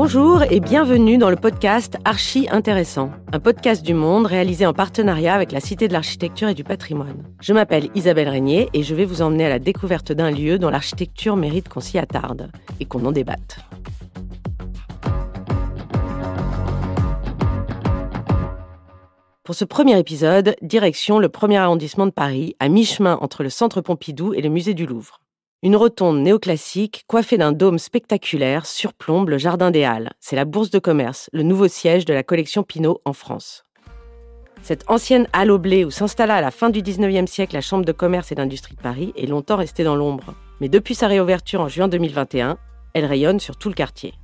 Bonjour et bienvenue dans le podcast Archi Intéressant, un podcast du monde réalisé en partenariat avec la Cité de l'Architecture et du Patrimoine. Je m'appelle Isabelle Régnier et je vais vous emmener à la découverte d'un lieu dont l'architecture mérite qu'on s'y attarde et qu'on en débatte. Pour ce premier épisode, direction le premier arrondissement de Paris, à mi-chemin entre le Centre Pompidou et le Musée du Louvre. Une rotonde néoclassique, coiffée d'un dôme spectaculaire, surplombe le Jardin des Halles. C'est la Bourse de commerce, le nouveau siège de la collection Pinault en France. Cette ancienne halle au blé où s'installa à la fin du 19e siècle la Chambre de commerce et d'industrie de Paris est longtemps restée dans l'ombre. Mais depuis sa réouverture en juin 2021, elle rayonne sur tout le quartier.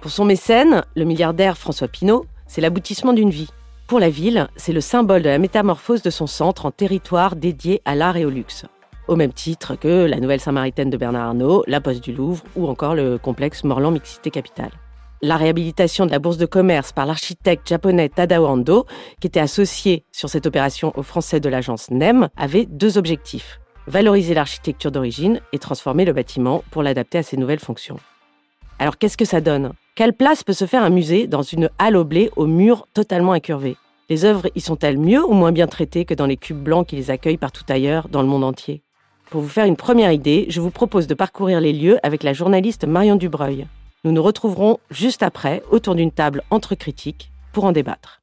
Pour son mécène, le milliardaire François Pinault, c'est l'aboutissement d'une vie. Pour la ville, c'est le symbole de la métamorphose de son centre en territoire dédié à l'art et au luxe au même titre que la Nouvelle Samaritaine de Bernard Arnault, la Poste du Louvre ou encore le complexe Morland Mixité Capital. La réhabilitation de la bourse de commerce par l'architecte japonais Tadao Ando, qui était associé sur cette opération aux Français de l'agence NEM, avait deux objectifs. Valoriser l'architecture d'origine et transformer le bâtiment pour l'adapter à ses nouvelles fonctions. Alors qu'est-ce que ça donne? Quelle place peut se faire un musée dans une halle au blé aux murs totalement incurvés? Les œuvres y sont-elles mieux ou moins bien traitées que dans les cubes blancs qui les accueillent partout ailleurs dans le monde entier? Pour vous faire une première idée, je vous propose de parcourir les lieux avec la journaliste Marion Dubreuil. Nous nous retrouverons juste après autour d'une table entre critiques pour en débattre.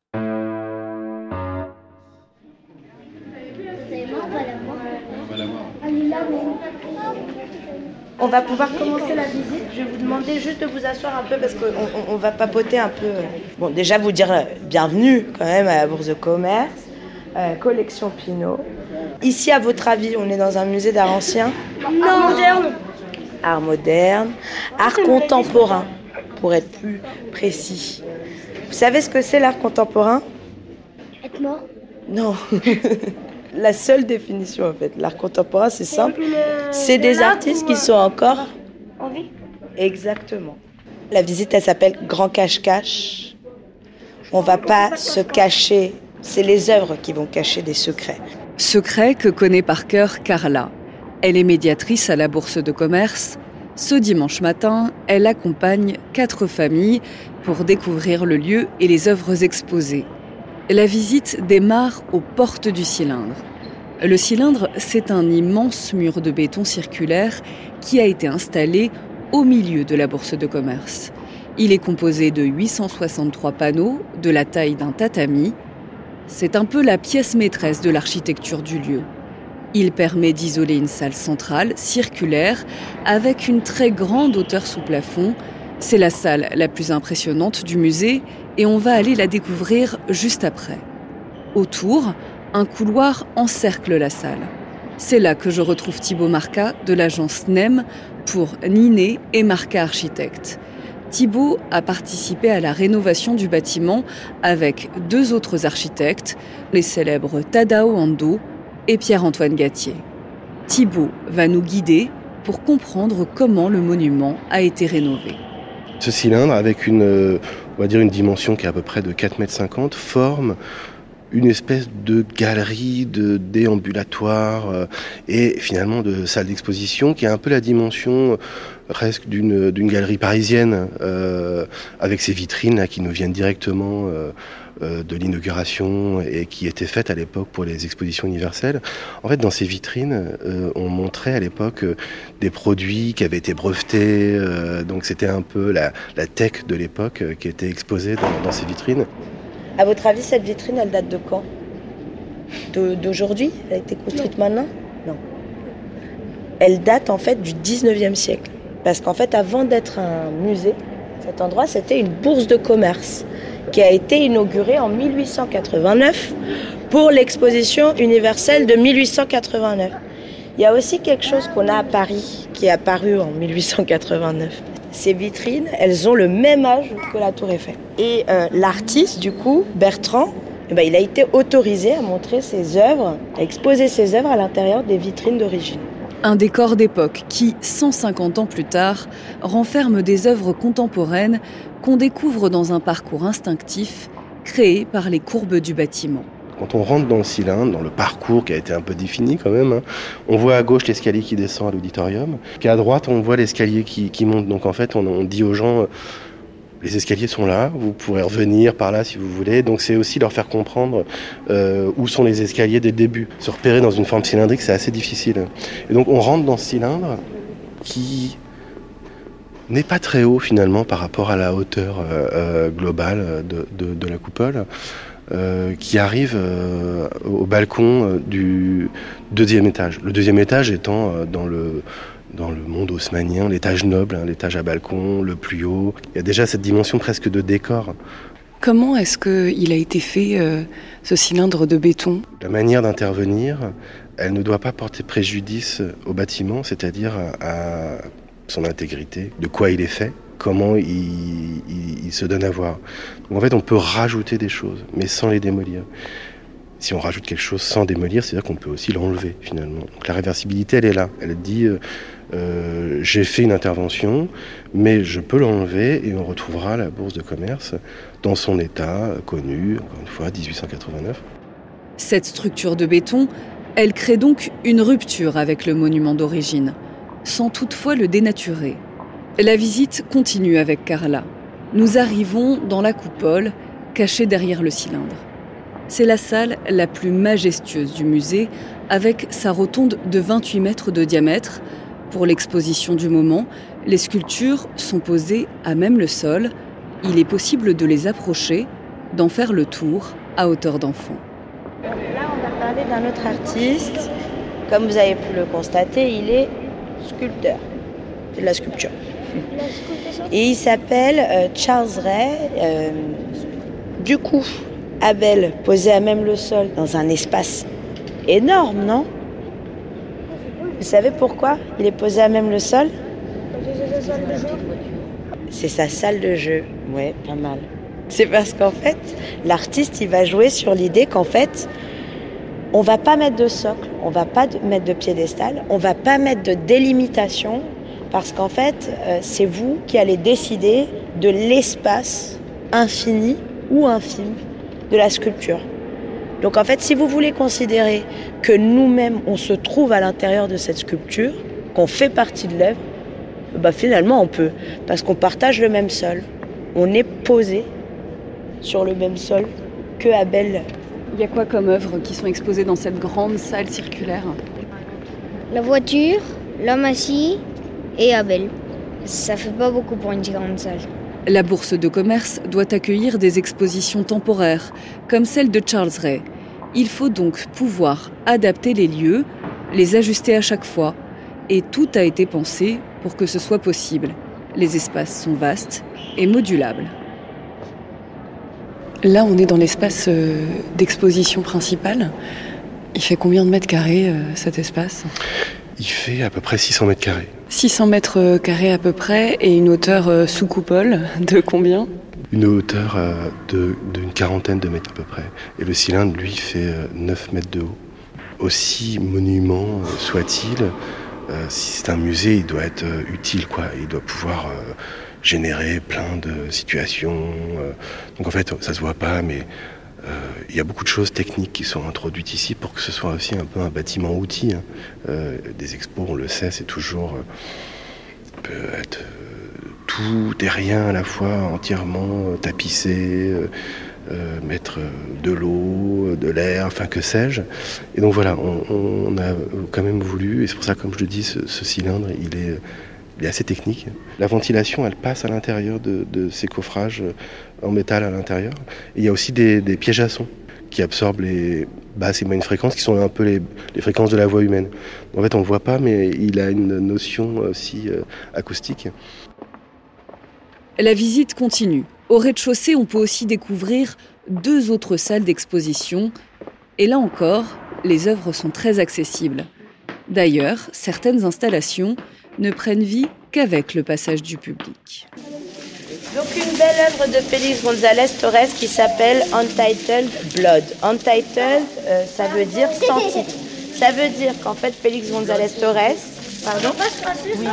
On va pouvoir commencer la visite. Je vais vous demander juste de vous asseoir un peu parce qu'on va papoter un peu. Bon, déjà vous dire bienvenue quand même à la Bourse de Commerce, euh, collection Pinot. Ici, à votre avis, on est dans un musée d'art ancien? Non. Art moderne. Art moderne, art contemporain, pour être plus précis. Vous savez ce que c'est l'art contemporain? Être mort Non. La seule définition, en fait. L'art contemporain, c'est simple. C'est des artistes qui sont encore en vie. Exactement. La visite, elle s'appelle Grand Cache-Cache. On va pas se cacher. C'est les œuvres qui vont cacher des secrets. Secret que connaît par cœur Carla. Elle est médiatrice à la Bourse de commerce. Ce dimanche matin, elle accompagne quatre familles pour découvrir le lieu et les œuvres exposées. La visite démarre aux portes du cylindre. Le cylindre, c'est un immense mur de béton circulaire qui a été installé au milieu de la bourse de commerce. Il est composé de 863 panneaux de la taille d'un tatami c'est un peu la pièce maîtresse de l'architecture du lieu. Il permet d'isoler une salle centrale, circulaire, avec une très grande hauteur sous plafond. C'est la salle la plus impressionnante du musée et on va aller la découvrir juste après. Autour, un couloir encercle la salle. C'est là que je retrouve Thibaut Marca de l'agence NEM pour Niné et Marca Architecte. Thibault a participé à la rénovation du bâtiment avec deux autres architectes, les célèbres Tadao Ando et Pierre-Antoine Gatier. Thibault va nous guider pour comprendre comment le monument a été rénové. Ce cylindre, avec une, dire une dimension qui est à peu près de 4,50 m, forme une espèce de galerie, de déambulatoire euh, et finalement de salle d'exposition qui a un peu la dimension euh, presque d'une galerie parisienne euh, avec ses vitrines qui nous viennent directement de l'inauguration et qui étaient faites à l'époque pour les expositions universelles. En fait, dans ces vitrines, on montrait à l'époque des produits qui avaient été brevetés. donc c'était un peu la, tech de l'époque qui était exposée dans ces vitrines. À votre avis, cette vitrine, elle date de quand? D'aujourd'hui? Elle a été construite maintenant? Non. Elle date en fait du 19e siècle. Parce qu'en fait, avant d'être un musée, cet endroit, c'était une bourse de commerce qui a été inaugurée en 1889 pour l'exposition universelle de 1889. Il y a aussi quelque chose qu'on a à Paris qui est apparu en 1889 ces vitrines, elles ont le même âge que la tour Eiffel. Et euh, l'artiste, du coup, Bertrand, eh ben, il a été autorisé à montrer ses œuvres, à exposer ses œuvres à l'intérieur des vitrines d'origine. Un décor d'époque qui, 150 ans plus tard, renferme des œuvres contemporaines qu'on découvre dans un parcours instinctif créé par les courbes du bâtiment. Quand on rentre dans le cylindre, dans le parcours qui a été un peu défini quand même, hein, on voit à gauche l'escalier qui descend à l'auditorium, puis à droite on voit l'escalier qui, monte. Donc en fait on, dit aux gens, les escaliers sont là, vous pourrez revenir par là si vous voulez. Donc c'est aussi leur faire comprendre euh, où sont les escaliers dès le début. Se repérer dans une forme cylindrique, c'est assez difficile. Et donc on rentre dans ce cylindre qui n'est pas très haut finalement par rapport à la hauteur euh, euh, globale de, la coupole. Qui arrive au balcon du deuxième étage. Le deuxième étage étant dans le dans le monde haussmanien, l'étage noble, hein, l'étage à balcon, le plus haut. Il y a déjà cette dimension presque de décor. Comment est-ce qu'il a été fait euh, ce cylindre de béton? La manière d'intervenir, elle ne doit pas porter préjudice au bâtiment, c'est-à-dire à son intégrité, de quoi il est fait, comment il, se donne à voir. Donc en fait, on peut rajouter des choses, mais sans les démolir si on rajoute quelque chose sans démolir, c'est-à-dire qu'on peut aussi l'enlever finalement. La réversibilité, elle est là. Elle dit euh, euh, j'ai fait une intervention, mais je peux l'enlever et on retrouvera la bourse de commerce dans son état connu, encore une fois, 1889. Cette structure de béton, elle crée donc une rupture avec le monument d'origine, sans toutefois le dénaturer. La visite continue avec Carla. Nous arrivons dans la coupole, cachée derrière le cylindre. C'est la salle la plus majestueuse du musée, avec sa rotonde de 28 mètres de diamètre. Pour l'exposition du moment, les sculptures sont posées à même le sol. Il est possible de les approcher, d'en faire le tour à hauteur d'enfant. Là, on va parler d'un autre artiste. Comme vous avez pu le constater, il est sculpteur. C'est de la sculpture. Et il s'appelle euh, Charles Ray. Euh, du coup, Abel posé à même le sol dans un espace énorme, non? Vous savez pourquoi il est posé à même le sol? C'est sa salle de jeu. Ouais, pas mal. C'est parce qu'en fait, l'artiste, il va jouer sur l'idée qu'en fait, on va pas mettre de socle, on va pas mettre de piédestal, on va pas mettre de délimitation, parce qu'en fait, euh, c'est vous qui allez décider de l'espace infini ou infime de la sculpture. Donc en fait, si vous voulez considérer que nous-mêmes, on se trouve à l'intérieur de cette sculpture, qu'on fait partie de l'œuvre, bah finalement on peut, parce qu'on partage le même sol. On est posé sur le même sol que Abel. Il y a quoi comme œuvres qui sont exposées dans cette grande salle circulaire? La voiture, l'homme assis et Abel. Ça fait pas beaucoup pour une grande salle. La bourse de commerce doit accueillir des expositions temporaires, comme celle de Charles Ray. Il faut donc pouvoir adapter les lieux, les ajuster à chaque fois, et tout a été pensé pour que ce soit possible. Les espaces sont vastes et modulables. Là, on est dans l'espace euh, d'exposition principale. Il fait combien de mètres carrés euh, cet espace? Il fait à peu près 600 mètres carrés. 600 mètres carrés à peu près et une hauteur euh, sous coupole de combien? Une hauteur euh, d'une quarantaine de mètres à peu près. Et le cylindre, lui, fait 9 euh, mètres de haut. Aussi monument soit-il, si c'est un musée, il doit être utile, quoi. Il doit pouvoir générer plein de situations. Donc en fait, ça se voit pas, mais euh, il y a beaucoup de choses techniques qui sont introduites ici pour que ce soit aussi un peu un bâtiment outil. Hein. Euh, des expos, on le sait, c'est toujours euh, tout et rien à la fois, entièrement tapissé. mettre de l'eau, de l'air, enfin que sais-je. Et donc voilà, on, a quand même voulu, et c'est pour ça, comme je le dis, ce, cylindre, il est, il est, assez technique. La ventilation, elle passe à l'intérieur de, ces coffrages en métal à l'intérieur. il y a aussi des, pièges à son qui absorbent les basses et moyennes fréquences, qui sont un peu les, fréquences de la voix humaine. En fait, on ne voit pas, mais il a une notion aussi euh, acoustique. La visite continue. Au rez-de-chaussée, on peut aussi découvrir deux autres salles d'exposition. Et là encore, les œuvres sont très accessibles. D'ailleurs, certaines installations ne prennent vie qu'avec le passage du public. Donc une belle œuvre de Félix González Torres qui s'appelle Untitled Blood. Untitled, euh, ça veut dire sans titre. Ça veut dire qu'en fait Félix González Torres, pardon. Oui,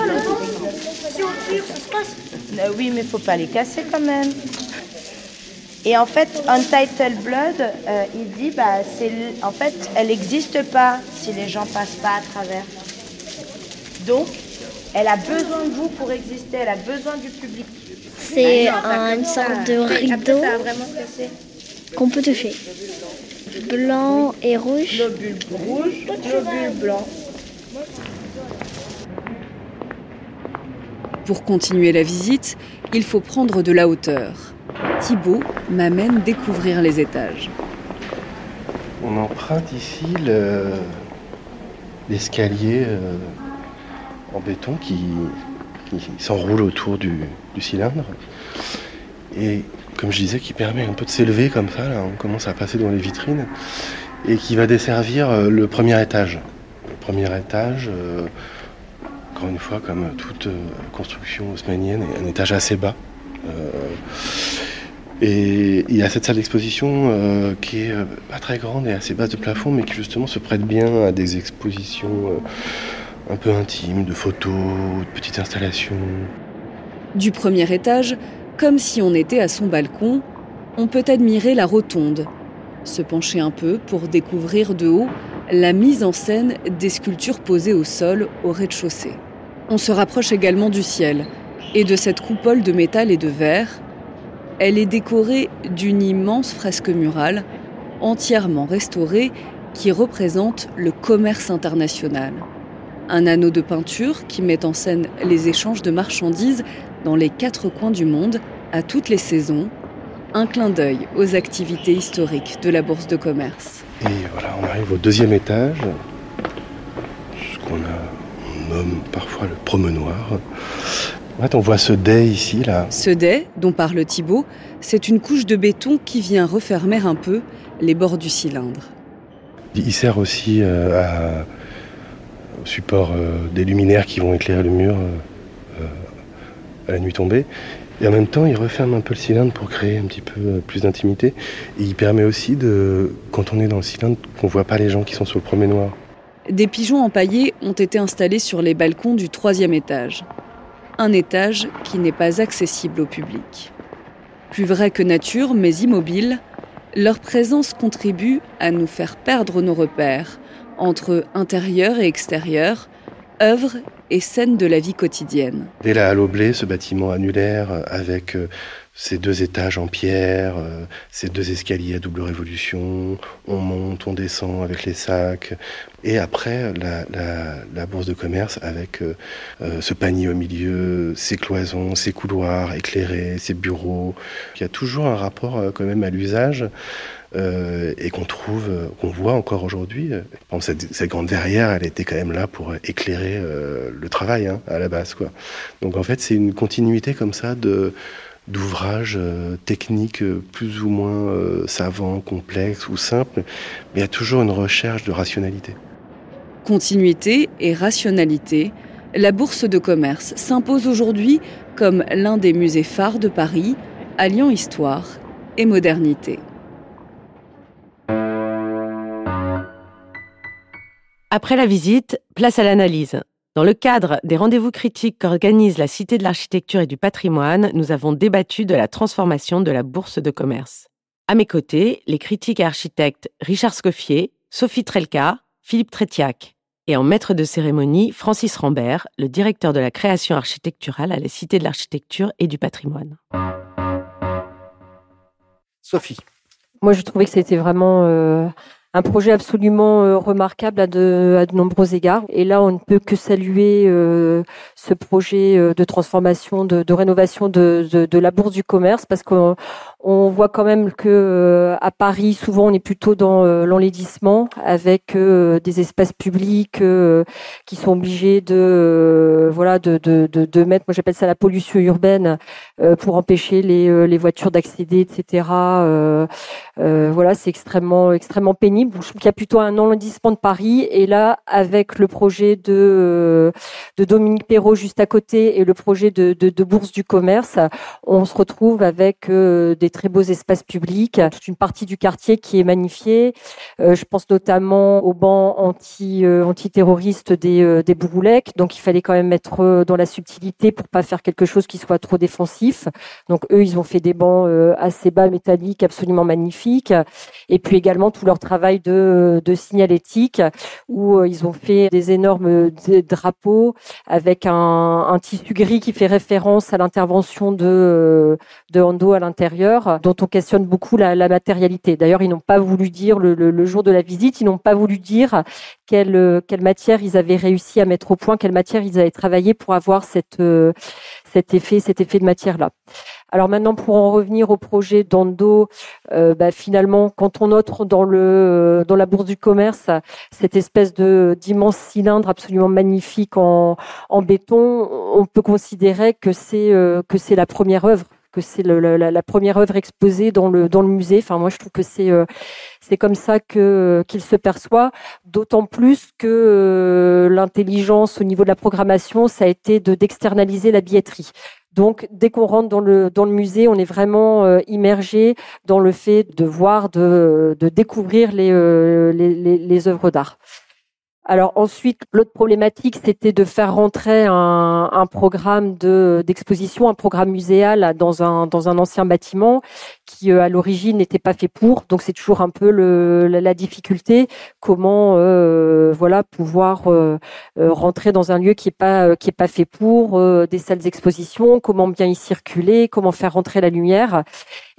euh, oui, mais il faut pas les casser quand même. Et en fait, Untitled Blood, euh, il dit, bah, c'est, en fait, elle n'existe pas si les gens passent pas à travers. Donc, elle a besoin de vous pour exister, elle a besoin du public. c'est une sorte de rideau qu'on peut toucher. Blanc et rouge. Globule rouge, globule blanc. Pour continuer la visite, il faut prendre de la hauteur. Thibaut m'amène découvrir les étages. On emprunte ici l'escalier euh, en béton qui, s'enroule autour du, cylindre. Et comme je disais, qui permet un peu de s'élever comme ça, là, on commence à passer dans les vitrines, et qui va desservir euh, le premier étage. Le premier étage, euh, encore une fois, comme toute construction haussmannienne, un étage assez bas. Et il y a cette salle d'exposition euh, qui est euh, pas très grande et assez basse de plafond, mais qui justement se prête bien à des expositions euh, un peu intimes, de photos, de petites installations. Du premier étage, comme si on était à son balcon, on peut admirer la rotonde, se pencher un peu pour découvrir de haut la mise en scène des sculptures posées au sol au rez-de-chaussée. On se rapproche également du ciel et de cette coupole de métal et de verre elle est décorée d'une immense fresque murale, entièrement restaurée, qui représente le commerce international. Un anneau de peinture qui met en scène les échanges de marchandises dans les quatre coins du monde, à toutes les saisons. Un clin d'œil aux activités historiques de la Bourse de commerce. Et voilà, on arrive au deuxième étage, ce qu'on nomme parfois le promenoir. En fait, on voit ce dais ici, là. Ce dais, dont parle Thibault, c'est une couche de béton qui vient refermer un peu les bords du cylindre. Il sert aussi euh, à, support euh, des luminaires qui vont éclairer le mur euh, à la nuit tombée. Et en même temps, il referme un peu le cylindre pour créer un petit peu plus d'intimité. Et il permet aussi, de, quand on est dans le cylindre, qu'on ne voit pas les gens qui sont sur le premier noir. Des pigeons empaillés ont été installés sur les balcons du troisième étage un étage qui n'est pas accessible au public. Plus vrai que nature, mais immobile, leur présence contribue à nous faire perdre nos repères entre intérieur et extérieur, œuvre et scène de la vie quotidienne. Dès la Halle ce bâtiment annulaire avec euh, ces deux étages en pierre, euh, ces deux escaliers à double révolution, on monte, on descend avec les sacs, et après la, bourse de commerce avec euh, euh, ce panier au milieu, ces cloisons, ces couloirs éclairés, ces bureaux. Il y a toujours un rapport quand même à l'usage. et qu'on trouve, qu'on voit encore aujourd'hui. cette, cette, grande verrière, elle était quand même là pour éclairer le travail hein, à la base. Quoi. Donc en fait, c'est une continuité comme ça de, d'ouvrages euh, techniques euh, plus ou moins euh, savants, complexes ou simples, mais il y a toujours une recherche de rationalité. Continuité et rationalité, la Bourse de commerce s'impose aujourd'hui comme l'un des musées phares de Paris, alliant histoire et modernité. Après la visite, place à l'analyse. Dans le cadre des rendez-vous critiques qu'organise la Cité de l'Architecture et du Patrimoine, nous avons débattu de la transformation de la bourse de commerce. À mes côtés, les critiques et architectes Richard Scoffier, Sophie Trelka, Philippe Trétiac. Et en maître de cérémonie, Francis Rambert, le directeur de la création architecturale à la Cité de l'Architecture et du Patrimoine. Sophie. Moi, je trouvais que c'était vraiment euh, un projet absolument euh, remarquable à de, à de nombreux égards. Et là, on ne peut que saluer euh, ce projet euh, de transformation, de, rénovation de, de, de, la bourse du commerce, parce qu'on on voit quand même que à Paris, souvent, on est plutôt dans l'enlaidissement, avec des espaces publics qui sont obligés de, voilà, de, de, de, mettre, moi j'appelle ça la pollution urbaine, pour empêcher les, les voitures d'accéder, etc. voilà, c'est extrêmement, extrêmement pénible je trouve qu'il y a plutôt un enlendissement de Paris. Et là, avec le projet de, euh, de Dominique Perrault juste à côté et le projet de, de, Bourse du commerce, on se retrouve avec euh, des très beaux espaces publics, toute une partie du quartier qui est magnifiée. je pense notamment au banc anti antiterroriste des des Bouroulèques. Donc il fallait quand même être dans la subtilité pour pas faire quelque chose qui soit trop défensif. Donc eux, ils ont fait des bancs assez bas métalliques, absolument magnifiques. Et puis également tout leur travail de de signalétique où ils ont fait des énormes drapeaux avec un, un tissu gris qui fait référence à l'intervention de, de Ando à l'intérieur, dont on questionne beaucoup la, matérialité. D'ailleurs, ils n'ont pas voulu dire le, jour de la visite, ils n'ont pas voulu dire quelle, matière ils avaient réussi à mettre au point, quelle matière ils avaient travaillé pour avoir cette, cet effet, cet effet de matière là. Alors maintenant, pour en revenir au projet d'Ando, euh, bah, finalement, quand on entre dans le dans la bourse du commerce cette espèce d'immense cylindre absolument magnifique en, béton, on peut considérer euh, que c'est la première œuvre que c'est la, première œuvre exposée dans le dans le musée. Enfin, moi, je trouve que c'est euh, c'est comme ça que qu'il se perçoit. D'autant plus que l'intelligence au niveau de la programmation, ça a été de d'externaliser la billetterie. Donc, dès qu'on rentre dans le, dans le musée, on est vraiment euh, immergé dans le fait de voir, de, de découvrir euh, les, les œuvres d'art. Alors ensuite, l'autre problématique, c'était de faire rentrer un, programme de d'exposition, un programme muséal dans un dans un ancien bâtiment qui euh, à l'origine n'était pas fait pour. Donc c'est toujours un peu la, difficulté, comment euh, voilà pouvoir euh, rentrer dans un lieu qui est pas qui est pas fait pour des salles d'exposition, comment bien y circuler, comment faire rentrer la lumière?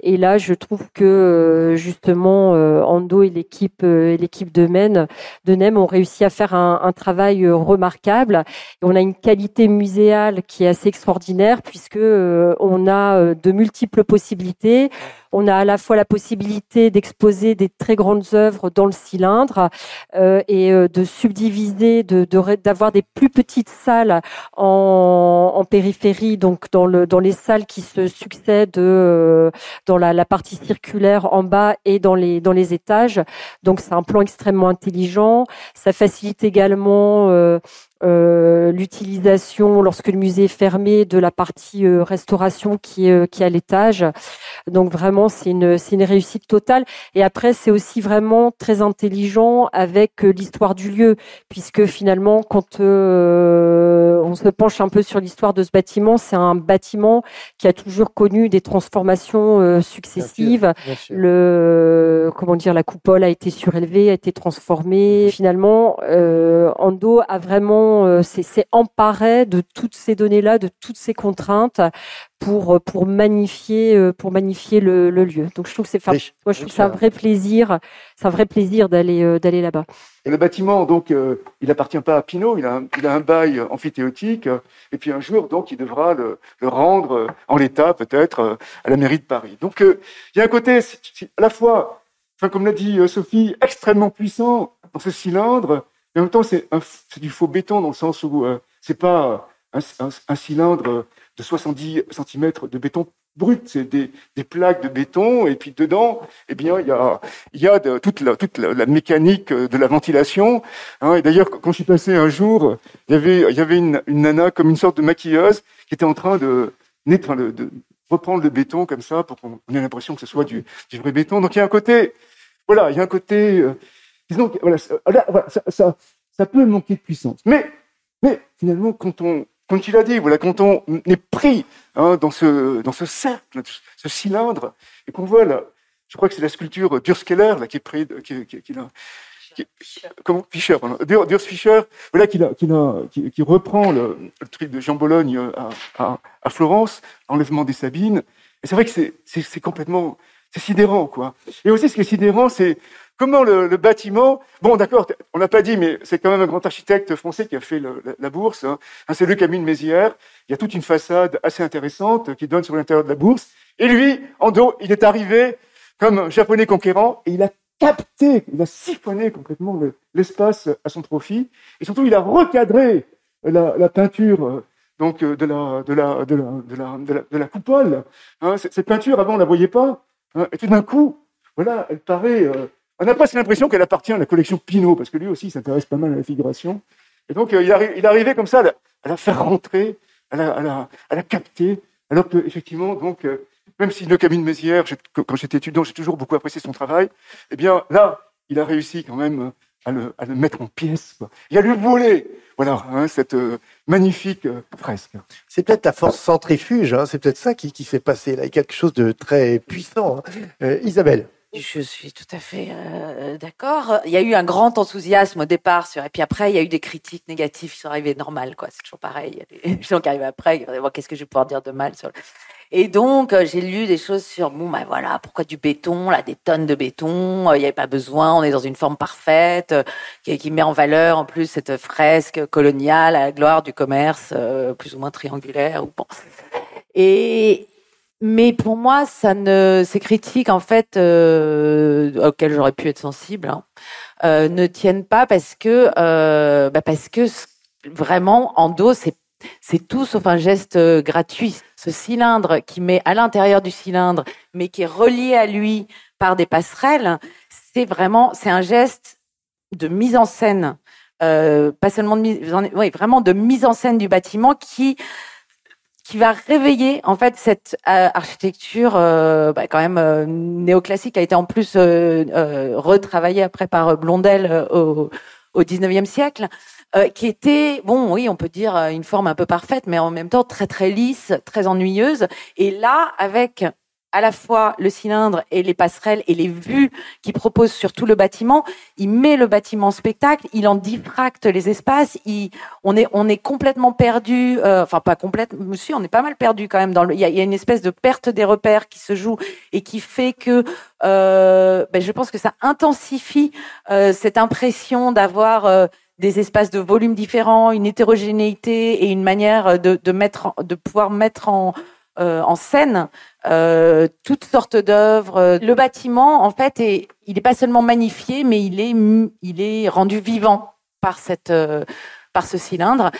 Et là, je trouve que justement Ando et l'équipe et l'équipe de Men de Nem ont réussi à faire un, travail euh, remarquable. On a une qualité muséale qui est assez extraordinaire puisque euh, on a euh, de multiples possibilités. On a à la fois la possibilité d'exposer des très grandes œuvres dans le cylindre euh, et de subdiviser, de d'avoir des plus petites salles en, en, périphérie, donc dans le dans les salles qui se succèdent euh, dans la, la, partie circulaire en bas et dans les dans les étages. Donc c'est un plan extrêmement intelligent. Ça facilite également euh, euh, l'utilisation lorsque le musée est fermé de la partie euh, restauration qui est euh, qui est à l'étage. Donc vraiment c'est une c'est une réussite totale et après c'est aussi vraiment très intelligent avec l'histoire du lieu puisque finalement quand on se penche un peu sur l'histoire de ce bâtiment, c'est un bâtiment qui a toujours connu des transformations successives. Le comment dire la coupole a été surélevée, a été transformée. Finalement Ando a vraiment euh, s'est emparé de toutes ces données-là, de toutes ces contraintes pour pour magnifier euh, pour magnifier le, lieu. Donc je trouve que c'est moi je trouve c'est un vrai plaisir, c'est un vrai plaisir d'aller euh, d'aller là-bas. Et le bâtiment donc il appartient pas à Pinot, il a un, il a un bail amphithéotique et puis un jour donc il devra le, le rendre en l'état peut-être à la mairie de Paris. Donc il y a un côté à la fois enfin comme l'a dit Sophie extrêmement puissant dans ce cylindre mais en même temps, c'est du faux béton dans le sens où euh, c'est pas un, un, un, cylindre de 70 cm de béton brut, c'est des, des, plaques de béton et puis dedans, eh bien, il y a, y a de, toute, la, toute la, mécanique de la ventilation. Hein, et d'ailleurs, quand je suis passé un jour, il y avait, y avait une, une nana comme une sorte de maquilleuse qui était en train de, de, de reprendre le béton comme ça pour qu'on ait l'impression que ce soit du, du, vrai béton. Donc il y a un côté, voilà, il y a un côté euh, Disons voilà, ça, ça, ça, peut manquer de puissance. Mais, mais finalement, quand on, comme tu l'as dit, voilà, quand on est pris hein, dans ce dans ce cercle, ce cylindre, et qu'on voit là, je crois que c'est la sculpture d'Urskeller là qui est pris, qui, qui, qui, qui comment Fischer, Durs Fischer, voilà qui, qui, qui, qui reprend le, le, truc de Jean Bologne à, à, à Florence, l'enlèvement des Sabines. Et c'est vrai que c'est complètement, c'est sidérant quoi. Et aussi ce qui est sidérant, c'est Comment le, bâtiment Bon, d'accord, on n'a pas dit, mais c'est quand même un grand architecte français qui a fait la, bourse. Hein. C'est Luc Camille Mézières. Il y a toute une façade assez intéressante qui donne sur l'intérieur de la bourse. Et lui, en dos, il est arrivé comme japonais conquérant et il a capté, il a siphonné complètement l'espace à son profit. Et surtout, il a recadré la, peinture donc de la coupole. Hein, cette peinture avant on la voyait pas. Hein, et tout d'un coup, voilà, elle paraît euh, on a presque l'impression qu'elle appartient à la collection Pinot, parce que lui aussi s'intéresse pas mal à la figuration. Et donc, euh, il, arri il arrivait comme ça à la, faire rentrer, à la, capter, alors que effectivement, donc, euh, même si le Camille Mézières, quand j'étais étudiant, j'ai toujours beaucoup apprécié son travail, eh bien là, il a réussi quand même à le, mettre en pièces. Quoi. Et à lui voler voilà, hein, cette euh, magnifique euh, fresque. C'est peut-être la force centrifuge, hein, c'est peut-être ça qui, fait passer là, quelque chose de très puissant. Hein. Euh, Isabelle je suis tout à fait euh, d'accord. Il y a eu un grand enthousiasme au départ sur, et puis après il y a eu des critiques négatives qui sont arrivées normal quoi. C'est toujours pareil. Il y a des gens qui arrivent après, qu'est-ce que je vais pouvoir dire de mal sur. Et donc euh, j'ai lu des choses sur bon ben voilà pourquoi du béton là des tonnes de béton euh, il n'y avait pas besoin on est dans une forme parfaite qui, qui, met en valeur en plus cette fresque coloniale à la gloire du commerce plus ou moins triangulaire ou bon et mais pour moi, ça ne, ces critiques en fait euh, auxquelles j'aurais pu être sensible hein, euh, ne tiennent pas parce que euh, bah parce que vraiment en dos c'est c'est tout sauf un geste gratuit. Ce cylindre qui met à l'intérieur du cylindre, mais qui est relié à lui par des passerelles, c'est vraiment c'est un geste de mise en scène, pas seulement de mise, oui, vraiment de mise en scène du bâtiment qui qui va réveiller en fait cette euh, architecture euh, bah, quand même euh, néoclassique a été en plus retravaillée après par Blondel au, au 19e siècle qui était bon oui on peut dire une forme un peu parfaite mais en même temps très très lisse très ennuyeuse. Et là avec à la fois le cylindre et les passerelles et les vues qu'il propose sur tout le bâtiment. Il met le bâtiment en spectacle, il en diffracte les espaces. On est complètement perdu, euh, enfin pas complètement, monsieur, on est pas mal perdu quand même. Il y a, une espèce de perte des repères qui se joue et qui fait que euh, ben, je pense que ça intensifie euh, cette impression d'avoir des espaces de volume différents, une hétérogénéité et une manière de, mettre, de pouvoir mettre en scène euh, toutes sortes d'œuvres. Le bâtiment, en fait, est, il n'est pas seulement magnifié, mais il est, il est rendu vivant par cette, euh, par ce cylindre.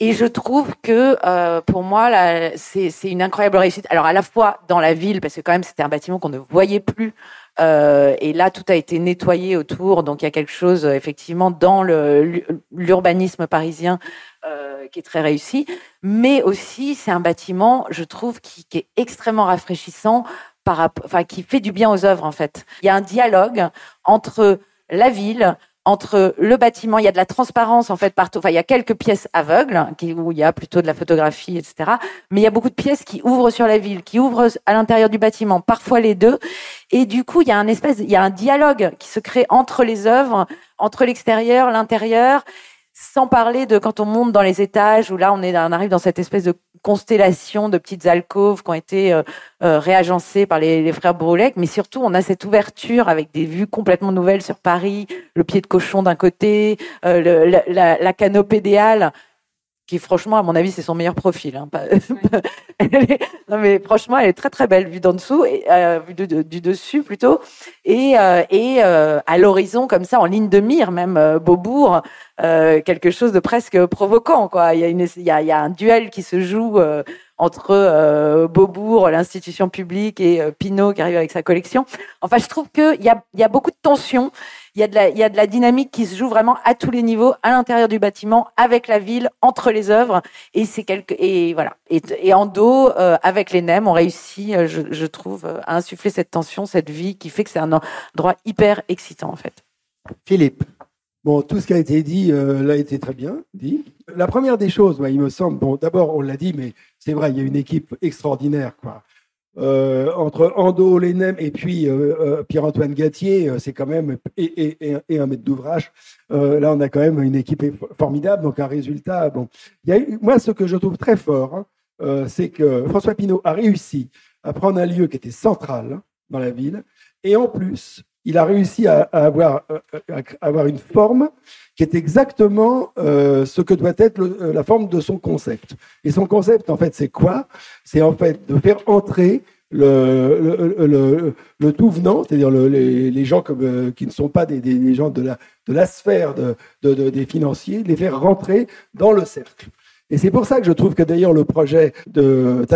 Et je trouve que euh, pour moi, c'est une incroyable réussite. Alors à la fois dans la ville, parce que quand même c'était un bâtiment qu'on ne voyait plus, euh, et là tout a été nettoyé autour, donc il y a quelque chose effectivement dans l'urbanisme parisien euh, qui est très réussi, mais aussi c'est un bâtiment, je trouve, qui, est extrêmement rafraîchissant, qui fait du bien aux œuvres en fait. Il y a un dialogue entre la ville, entre le bâtiment, il y a de la transparence en fait partout. Enfin, il y a quelques pièces aveugles qui, où il y a plutôt de la photographie, etc. Mais il y a beaucoup de pièces qui ouvrent sur la ville, qui ouvrent à l'intérieur du bâtiment, parfois les deux. Et du coup, il y a un il y a un dialogue qui se crée entre les œuvres, entre l'extérieur, l'intérieur. Sans parler de quand on monte dans les étages, où là on, est, on arrive dans cette espèce de constellation de petites alcôves qui ont été euh, euh, réagencées par les, frères Broulec, mais surtout on a cette ouverture avec des vues complètement nouvelles sur Paris, le pied de cochon d'un côté, euh, la, la, la canopée des qui franchement, à mon avis, c'est son meilleur profil. Hein. non mais franchement, elle est très très belle vue d'en dessous et euh, vue du dessus plutôt, et, euh, et euh, à l'horizon comme ça, en ligne de mire, même Beaubourg, quelque chose de presque provoquant. Quoi. Il y a, une, il y a, il y a un duel qui se joue entre Beaubourg, l'institution publique, et Pinault qui arrive avec sa collection. Enfin, je trouve qu'il y a, il y a beaucoup de tensions il y a de la, il y a de la dynamique qui se joue vraiment à tous les niveaux, à l'intérieur du bâtiment, avec la ville, entre les œuvres. Et c'est quelque, et voilà. Et, et en dos, euh, avec les NEM, on réussit, euh, je, je, trouve, euh, à insuffler cette tension, cette vie qui fait que c'est un endroit hyper excitant, en fait. Philippe. Bon, tout ce qui a été dit euh, l'a été très bien dit. La première des choses, ouais, il me semble, bon, d'abord, on l'a dit, mais c'est vrai, il y a une équipe extraordinaire, quoi. Euh, entre Ando, Lenem et puis euh, euh, Pierre-Antoine Gatier, c'est quand même et, et, et un maître d'ouvrage. là, on a quand même une équipe formidable, donc un résultat. Bon, il y a eu, moi, ce que je trouve très fort, hein, c'est que François Pinault a réussi à prendre un lieu qui était central hein, dans la ville, et en plus, il a réussi à, à avoir, à avoir une forme qui est exactement euh, ce que doit être la forme de son concept. Et son concept, en fait, c'est quoi? C'est en fait de faire entrer le, tout venant, c'est-à-dire les, gens euh, qui ne sont pas des, gens de la, sphère de, de, de, des financiers, les faire rentrer dans le cercle. Et c'est pour ça que je trouve que d'ailleurs le projet de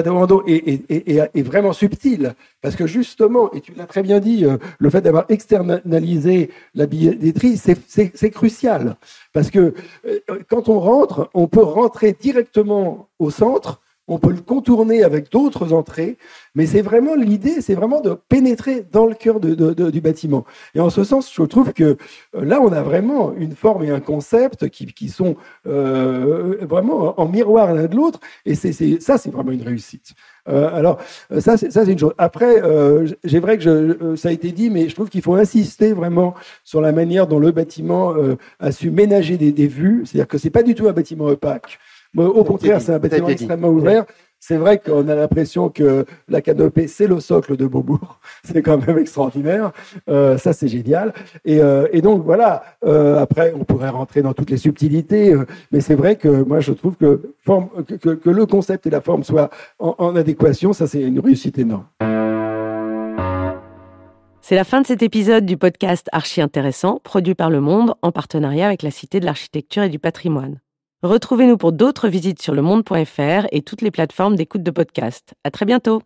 est, est, est, vraiment subtil, parce que justement, et tu l'as très bien dit, euh, le fait d'avoir externalisé la billetterie, c'est crucial, parce que euh, quand on rentre, on peut rentrer directement au centre on peut le contourner avec d'autres entrées, mais c'est vraiment l'idée, c'est vraiment de pénétrer dans le cœur du bâtiment. Et en ce sens, je trouve que euh, là, on a vraiment une forme et un concept qui, sont euh, vraiment en miroir l'un de l'autre, et ça, c'est vraiment une réussite. Euh, alors, ça, c'est une chose. Après, euh, j'ai vrai que ça a été dit, mais je trouve qu'il faut insister vraiment sur la manière dont le bâtiment a su ménager des, des vues. C'est-à-dire que c'est pas du tout un bâtiment opaque. Au contraire, c'est un bâtiment extrêmement ouvert. C'est vrai qu'on a l'impression que la canopée, c'est le socle de Beaubourg. C'est quand même extraordinaire. Euh, ça, c'est génial. Et, euh, et, donc, voilà. Euh, après, on pourrait rentrer dans toutes les subtilités. Euh, mais c'est vrai que moi, je trouve que, forme, que, que, le concept et la forme soient en, en adéquation. Ça, c'est une réussite énorme. C'est la fin de cet épisode du podcast Archi Intéressant, produit par Le Monde en partenariat avec la Cité de l'Architecture et du Patrimoine. Retrouvez-nous pour d'autres visites sur le monde.fr et toutes les plateformes d'écoute de podcast. À très bientôt!